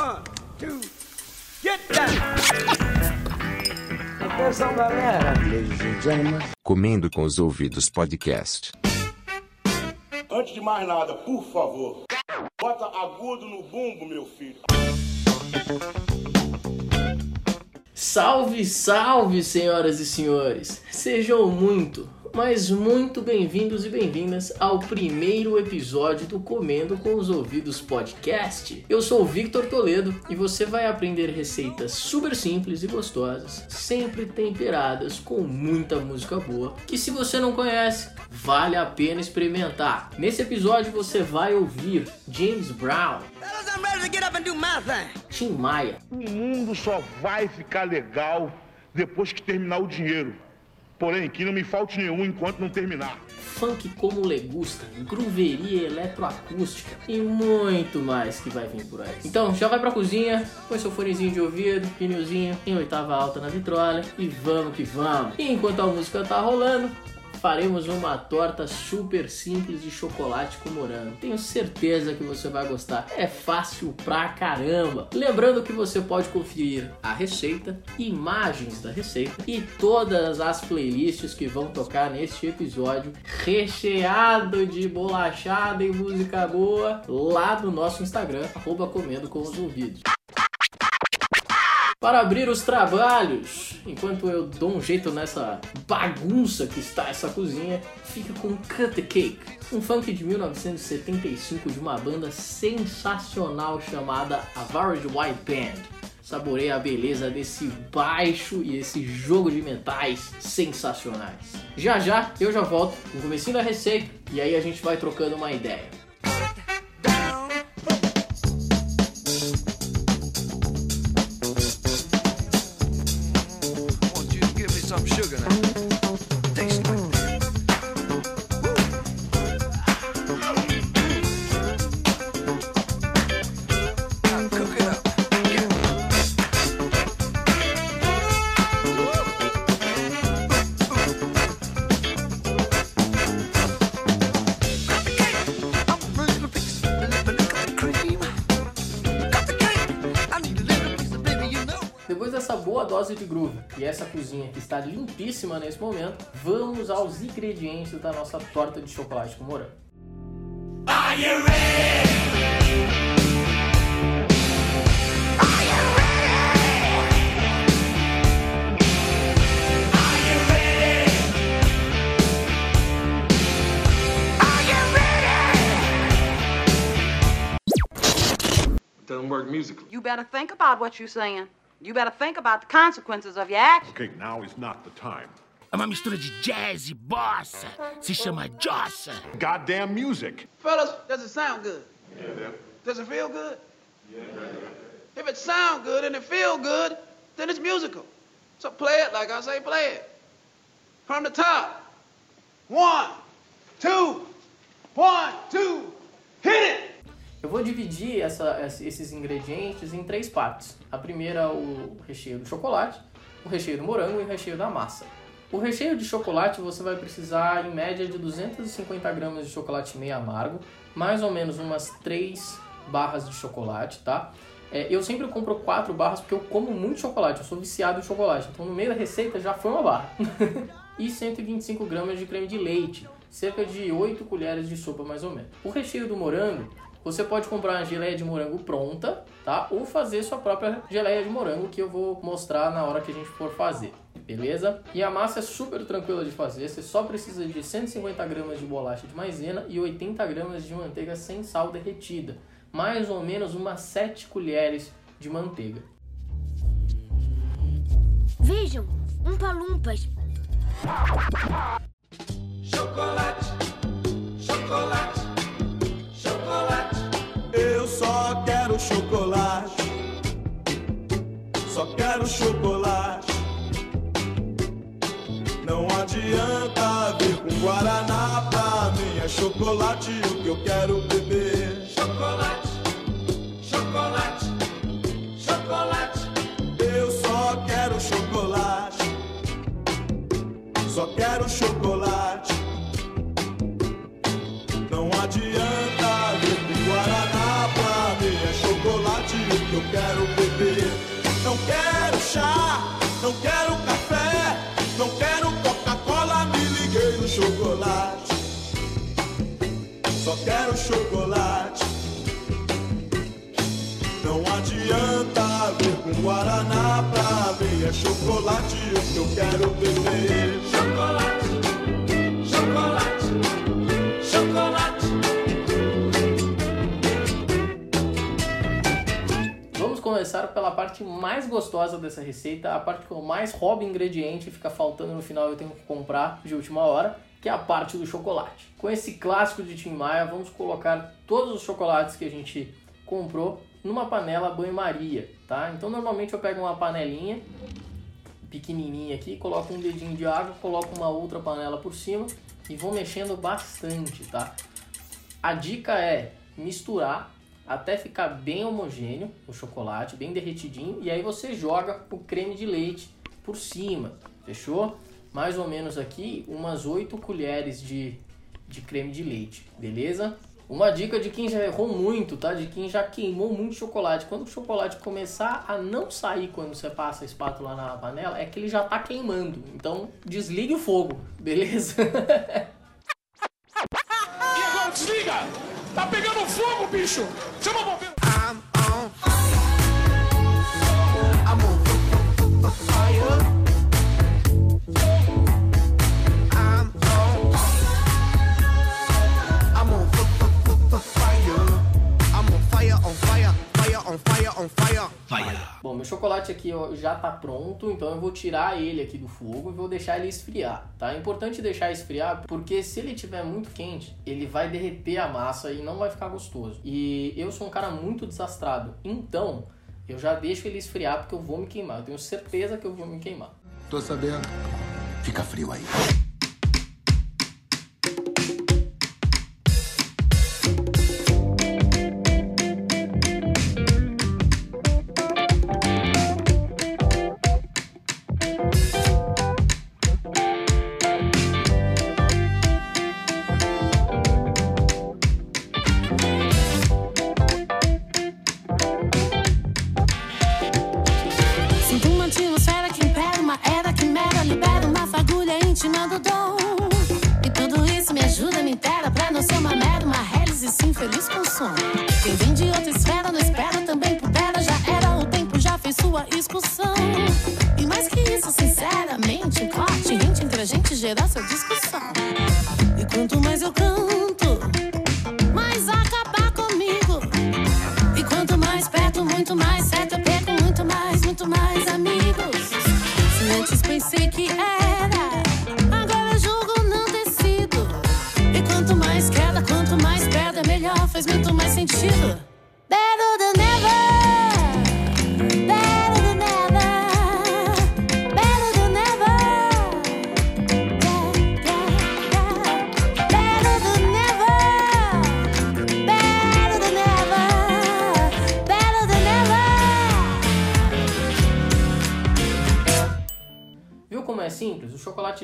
One, two, get down! Atenção, galera. Ladies and gentlemen. Comendo com os ouvidos podcast. Antes de mais nada, por favor, bota agudo no bumbo, meu filho. Salve, salve, senhoras e senhores! Sejam muito, mas muito bem-vindos e bem-vindas ao primeiro episódio do Comendo com os Ouvidos Podcast. Eu sou o Victor Toledo e você vai aprender receitas super simples e gostosas, sempre temperadas com muita música boa, que se você não conhece, vale a pena experimentar. Nesse episódio você vai ouvir James Brown. Tim Maia, O mundo só vai ficar legal depois que terminar o dinheiro. Porém, que não me falte nenhum enquanto não terminar. funk como legusta, grooveria eletroacústica e muito mais que vai vir por aí. Então já vai pra cozinha, põe seu fonezinho de ouvido, pneuzinho em oitava alta na vitrola e vamos que vamos. E enquanto a música tá rolando, faremos uma torta super simples de chocolate com morango. Tenho certeza que você vai gostar. É fácil pra caramba. Lembrando que você pode conferir a receita, imagens da receita e todas as playlists que vão tocar neste episódio recheado de bolachada e música boa lá no nosso Instagram, arroba comendo com os ouvidos. Para abrir os trabalhos, enquanto eu dou um jeito nessa bagunça que está essa cozinha, fica com Cut the Cake, um funk de 1975 de uma banda sensacional chamada Average White Band. Saboreia a beleza desse baixo e esse jogo de metais sensacionais. Já já eu já volto com o comecinho da receita e aí a gente vai trocando uma ideia. De groove e essa cozinha que está limpíssima nesse momento, vamos aos ingredientes da nossa torta de chocolate com morango. Doesn't work musically. You better think about what you're saying. You better think about the consequences of your actions. Okay, now is not the time. É uma mistura de jazz e bossa. Se chama Jossa. Goddamn music. Fellas, does it sound good? Yeah. Does it feel good? Yeah. If it sound good and it feel good, then it's musical. So play it like I say play it. From the top. One, two, one, two, hit it! Eu vou dividir essa- esses ingredientes em três partes. A primeira, o recheio do chocolate, o recheio do morango e o recheio da massa. O recheio de chocolate você vai precisar, em média, de 250 gramas de chocolate meio amargo, mais ou menos umas 3 barras de chocolate, tá? É, eu sempre compro 4 barras porque eu como muito chocolate, eu sou viciado em chocolate, então no meio da receita já foi uma barra. e 125 gramas de creme de leite, cerca de 8 colheres de sopa mais ou menos. O recheio do morango, você pode comprar uma geleia de morango pronta, tá? Ou fazer sua própria geleia de morango que eu vou mostrar na hora que a gente for fazer, beleza? E a massa é super tranquila de fazer, você só precisa de 150 gramas de bolacha de maisena e 80 gramas de manteiga sem sal derretida, mais ou menos umas 7 colheres de manteiga. Vejam, um palumpas. Chocolate, chocolate, chocolate. Só quero chocolate. Só quero chocolate. Não adianta vir com Guaraná pra mim. É chocolate o que eu quero beber. Chocolate, chocolate, chocolate. Eu só quero chocolate. Só quero chocolate. Guaraná pra mim é chocolate o que eu quero beber. Chocolate, chocolate, chocolate. Vamos começar pela parte mais gostosa dessa receita, a parte que eu mais roubo ingrediente e fica faltando no final eu tenho que comprar de última hora, que é a parte do chocolate. Com esse clássico de Tim Maia, vamos colocar todos os chocolates que a gente comprou numa panela banho-maria, tá? Então normalmente eu pego uma panelinha pequenininha aqui, coloco um dedinho de água, coloco uma outra panela por cima e vou mexendo bastante, tá? A dica é misturar até ficar bem homogêneo o chocolate, bem derretidinho, e aí você joga o creme de leite por cima, fechou? Mais ou menos aqui umas 8 colheres de, de creme de leite, beleza? Uma dica de quem já errou muito, tá? De quem já queimou muito chocolate. Quando o chocolate começar a não sair quando você passa a espátula na panela, é que ele já tá queimando. Então desligue o fogo, beleza? E agora desliga! Tá pegando fogo, bicho! Chama o bombeiro! Bom, meu chocolate aqui ó, já tá pronto, então eu vou tirar ele aqui do fogo e vou deixar ele esfriar, tá? É importante deixar esfriar porque se ele tiver muito quente, ele vai derreter a massa e não vai ficar gostoso. E eu sou um cara muito desastrado, então eu já deixo ele esfriar porque eu vou me queimar. Eu tenho certeza que eu vou me queimar. Tô sabendo. Fica frio aí. Fagulha íntima do dom. E tudo isso me ajuda, me intera pra não ser uma mera, uma hélice sim feliz com som. Quem vem de outra esfera não espera, também pudera, já era, o tempo já fez sua excursão. E mais que isso, sinceramente, corte rente entre a gente gera sua discussão. E quanto mais eu canto, mais acabar comigo. E quanto mais perto, muito mais certo eu perco muito mais, muito mais amigos. Se antes pensei que era,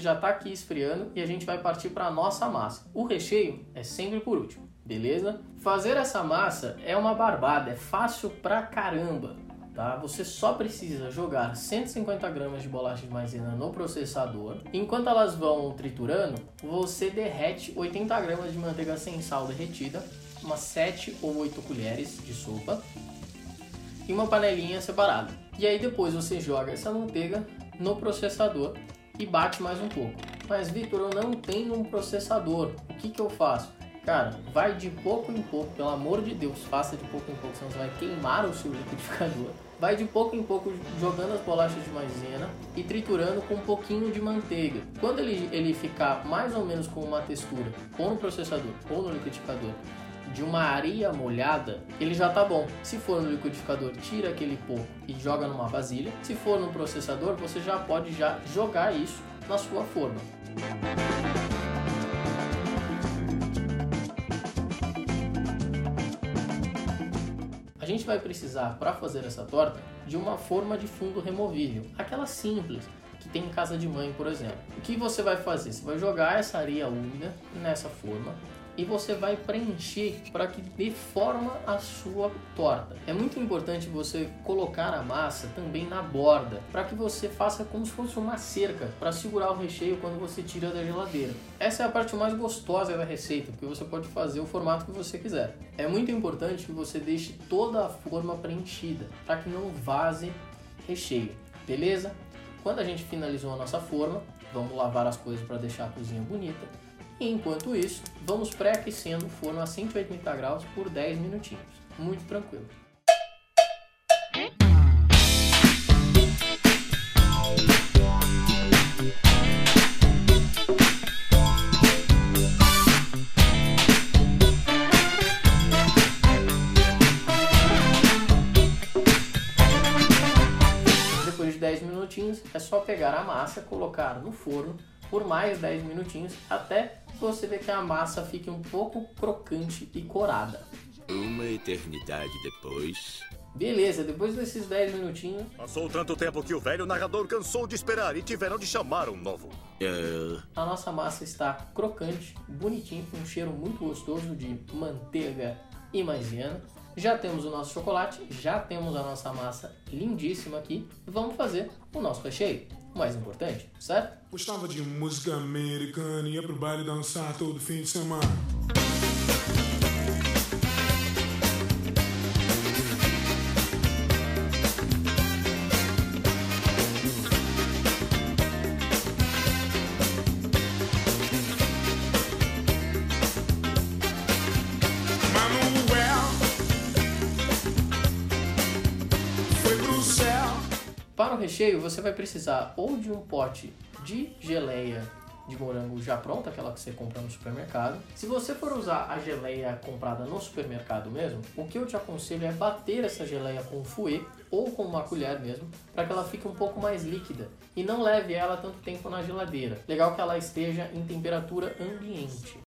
já está aqui esfriando e a gente vai partir para a nossa massa. O recheio é sempre por último, beleza? Fazer essa massa é uma barbada, é fácil pra caramba. Tá? Você só precisa jogar 150 gramas de bolacha de maisena no processador. Enquanto elas vão triturando, você derrete 80 gramas de manteiga sem sal derretida, umas 7 ou 8 colheres de sopa e uma panelinha separada. E aí depois você joga essa manteiga no processador e bate mais um pouco. Mas Victor, eu não tenho um processador. O que, que eu faço? Cara, vai de pouco em pouco, pelo amor de Deus, faça de pouco em pouco, senão você vai queimar o seu liquidificador. Vai de pouco em pouco jogando as bolachas de maisena e triturando com um pouquinho de manteiga. Quando ele, ele ficar mais ou menos com uma textura, ou no processador ou no liquidificador, de uma areia molhada, ele já tá bom. Se for no liquidificador, tira aquele pouco e joga numa vasilha. Se for no processador, você já pode já jogar isso na sua forma. A gente vai precisar, para fazer essa torta, de uma forma de fundo removível, aquela simples que tem em casa de mãe, por exemplo. O que você vai fazer? Você vai jogar essa areia úmida nessa forma, e você vai preencher para que dê forma à sua torta. É muito importante você colocar a massa também na borda, para que você faça como se fosse uma cerca para segurar o recheio quando você tira da geladeira. Essa é a parte mais gostosa da receita, porque você pode fazer o formato que você quiser. É muito importante que você deixe toda a forma preenchida, para que não vaze recheio, beleza? Quando a gente finalizou a nossa forma, vamos lavar as coisas para deixar a cozinha bonita. E enquanto isso, vamos pré-aquecendo o forno a 180 graus por 10 minutinhos. Muito tranquilo. Depois de 10 minutinhos, é só pegar a massa, colocar no forno por mais 10 minutinhos até você ver que a massa fique um pouco crocante e corada. Uma eternidade depois. Beleza, depois desses 10 minutinhos, Passou tanto tempo que o velho narrador cansou de esperar e tiveram de chamar um novo. É, a nossa massa está crocante, bonitinho, com um cheiro muito gostoso de manteiga e maisena. Já temos o nosso chocolate, já temos a nossa massa lindíssima aqui. Vamos fazer o nosso recheio, o mais importante, certo? Gostava de música americana, ia pro baile dançar todo fim de semana. Recheio, você vai precisar ou de um pote de geleia de morango já pronta, aquela que você compra no supermercado. Se você for usar a geleia comprada no supermercado mesmo, o que eu te aconselho é bater essa geleia com um fouet ou com uma colher mesmo, para que ela fique um pouco mais líquida e não leve ela tanto tempo na geladeira. Legal que ela esteja em temperatura ambiente.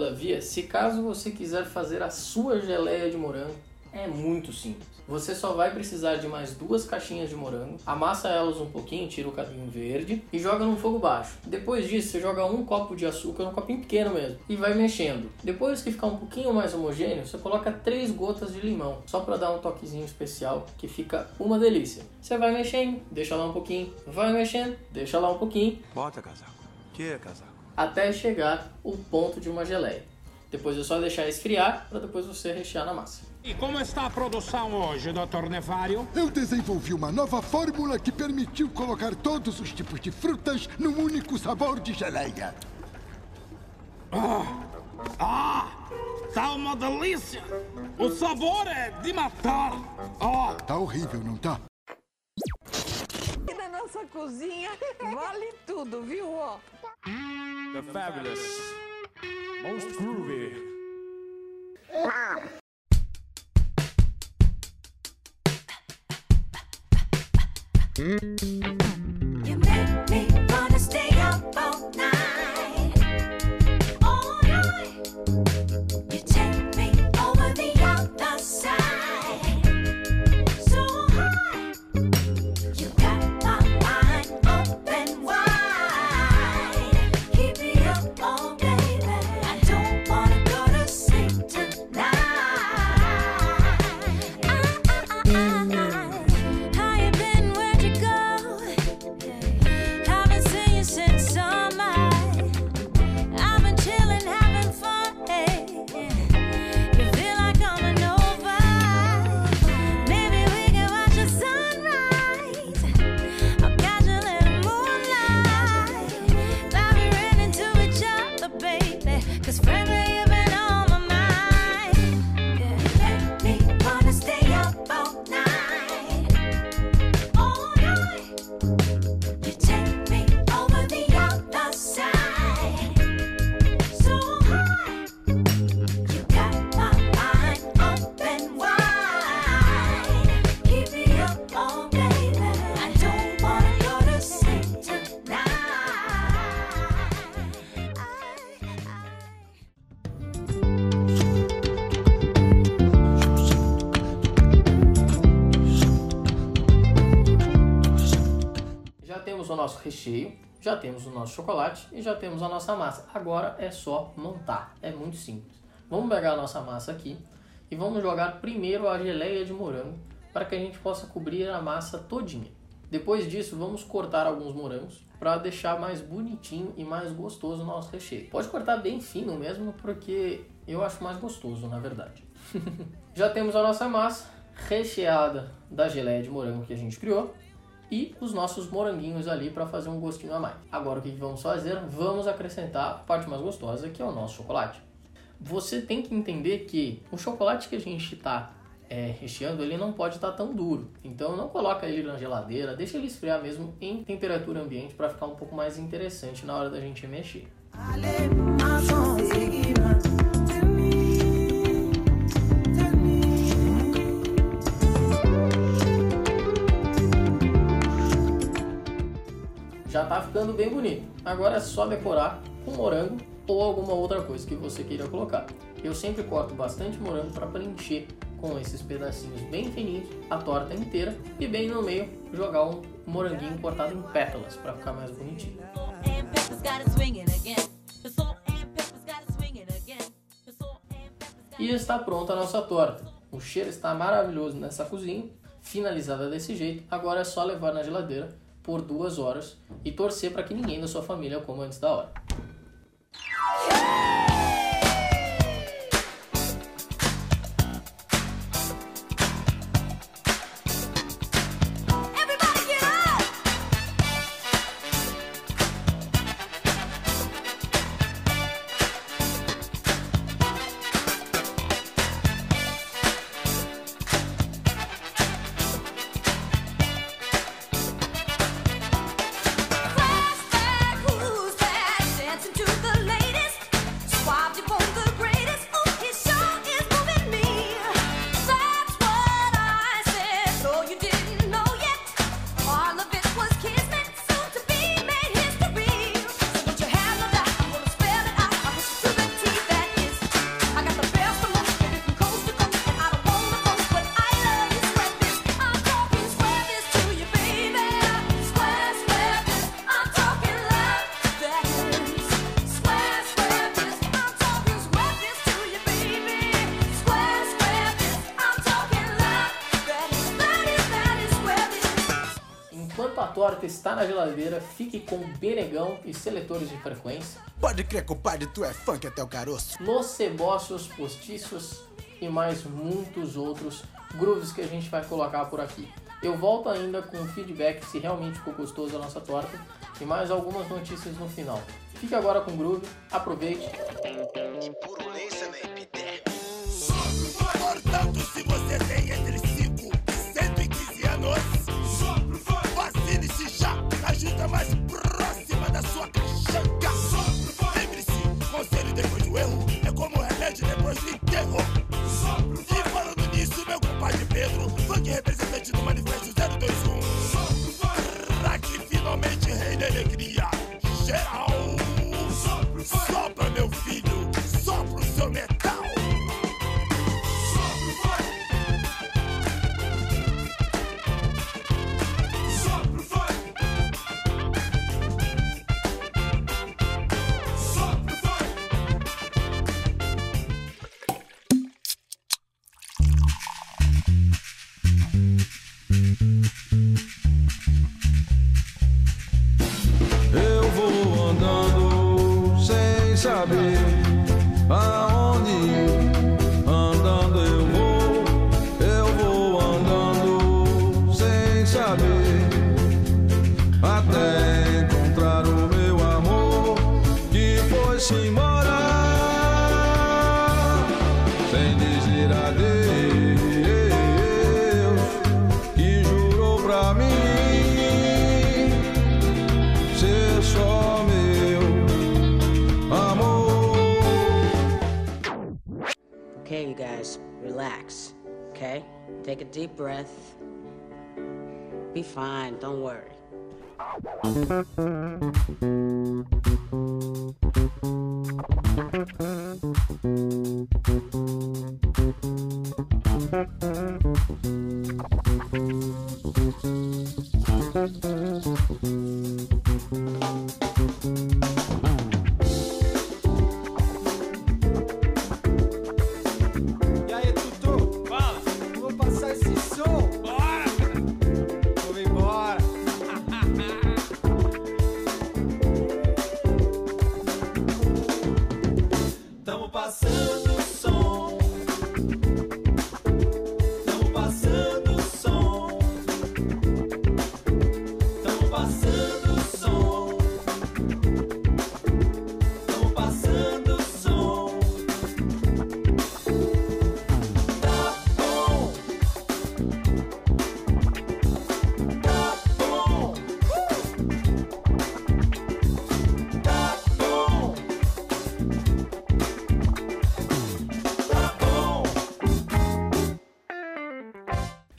Todavia, se caso você quiser fazer a sua geleia de morango, é muito simples. Você só vai precisar de mais duas caixinhas de morango, amassa elas um pouquinho, tira o cabinho verde e joga no fogo baixo. Depois disso, você joga um copo de açúcar, um copinho pequeno mesmo, e vai mexendo. Depois que ficar um pouquinho mais homogêneo, você coloca três gotas de limão, só para dar um toquezinho especial, que fica uma delícia. Você vai mexendo, deixa lá um pouquinho, vai mexendo, deixa lá um pouquinho, Bota casaco. Que casaco? Até chegar o ponto de uma geleia. Depois é só deixar esfriar para depois você rechear na massa. E como está a produção hoje, Dr. Nevário? Eu desenvolvi uma nova fórmula que permitiu colocar todos os tipos de frutas num único sabor de geleia. Ah, ah, tá uma delícia! O sabor é de matar! Ah, Tá horrível, não tá? E na nossa cozinha vale tudo, viu? Ó. The fabulous. Most groovy. You nosso recheio, já temos o nosso chocolate e já temos a nossa massa. Agora é só montar, é muito simples. Vamos pegar a nossa massa aqui e vamos jogar primeiro a geleia de morango para que a gente possa cobrir a massa todinha. Depois disso, vamos cortar alguns morangos para deixar mais bonitinho e mais gostoso o nosso recheio. Pode cortar bem fino mesmo, porque eu acho mais gostoso, na verdade. Já temos a nossa massa recheada da geleia de morango que a gente criou e os nossos moranguinhos ali para fazer um gostinho a mais. Agora o que vamos fazer? Vamos acrescentar a parte mais gostosa que é o nosso chocolate. Você tem que entender que o chocolate que a gente está é, recheando, ele não pode estar tão duro. Então não coloca ele na geladeira, deixa ele esfriar mesmo em temperatura ambiente para ficar um pouco mais interessante na hora da gente mexer. Já ficando bem bonito. Agora é só decorar com morango ou alguma outra coisa que você queira colocar. Eu sempre corto bastante morango para preencher com esses pedacinhos bem fininhos a torta inteira e bem no meio jogar um moranguinho cortado em pétalas para ficar mais bonitinho. E está pronta a nossa torta. O cheiro está maravilhoso nessa cozinha, finalizada desse jeito. Agora é só levar na geladeira por duas horas e torcer para que ninguém da sua família coma antes da hora. Na geladeira, fique com benegão e seletores de frequência. Pode crer, compadre, tu é funk até o caroço. Nos cebócios postiços e mais muitos outros grooves que a gente vai colocar por aqui. Eu volto ainda com feedback se realmente ficou gostoso a nossa torta e mais algumas notícias no final. Fique agora com o groove, aproveite. Portanto, deep breath. Be fine, don't worry.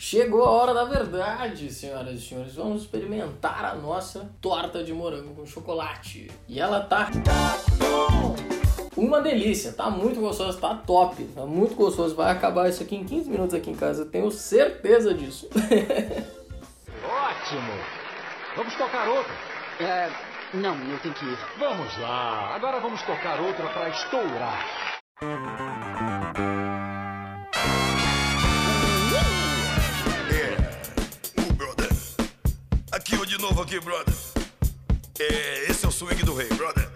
Chegou a hora da verdade, senhoras e senhores. Vamos experimentar a nossa torta de morango com chocolate. E ela tá uma delícia, tá muito gostoso, tá top, tá muito gostoso. Vai acabar isso aqui em 15 minutos aqui em casa, eu tenho certeza disso. Ótimo! Vamos tocar outra? É. Não, eu tenho que ir. Vamos lá, agora vamos tocar outra pra estourar. Aqui eu de novo aqui, brother. É, esse é o swing do rei, brother.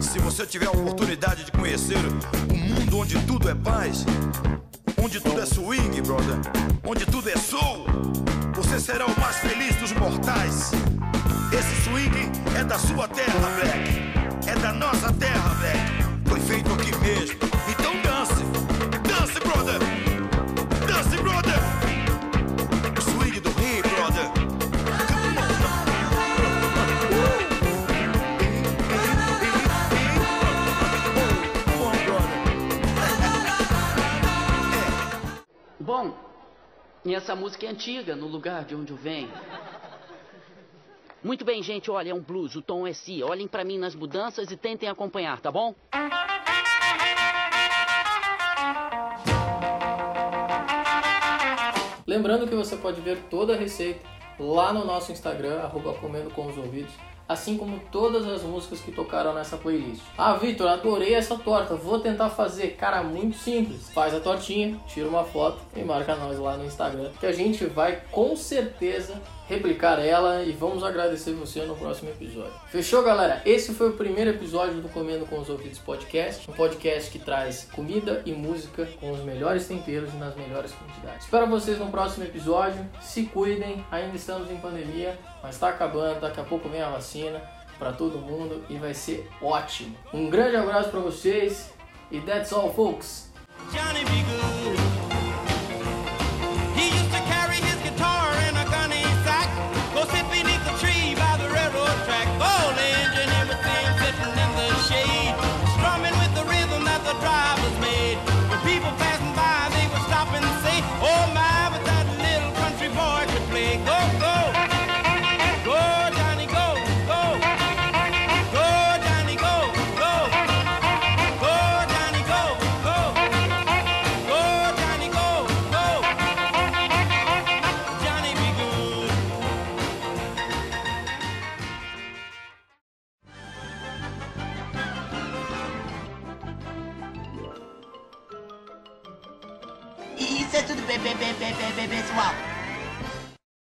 Se você tiver a oportunidade de conhecer um mundo onde tudo é paz, onde tudo é swing, brother, onde tudo é soul, você será o mais feliz dos mortais. Esse swing é da sua terra, Black. É da nossa terra, Bom, e essa música é antiga, no lugar de onde eu venho. Muito bem, gente, olha, é um blues, o tom é si. Olhem pra mim nas mudanças e tentem acompanhar, tá bom? Lembrando que você pode ver toda a receita lá no nosso Instagram, arroba comendo com os ouvidos, assim como todas as músicas que tocaram nessa playlist. Ah, Vitor, adorei essa torta, vou tentar fazer. Cara, muito simples. Faz a tortinha, tira uma foto e marca nós lá no Instagram, que a gente vai com certeza replicar ela e vamos agradecer você no próximo episódio. Fechou, galera? Esse foi o primeiro episódio do Comendo com os Ouvidos podcast, um podcast que traz comida e música com os melhores temperos e nas melhores quantidades. Espero vocês no próximo episódio. Se cuidem, ainda estamos em pandemia, mas está acabando, daqui a pouco vem a vacina para todo mundo e vai ser ótimo. Um grande abraço para vocês e that's all, folks.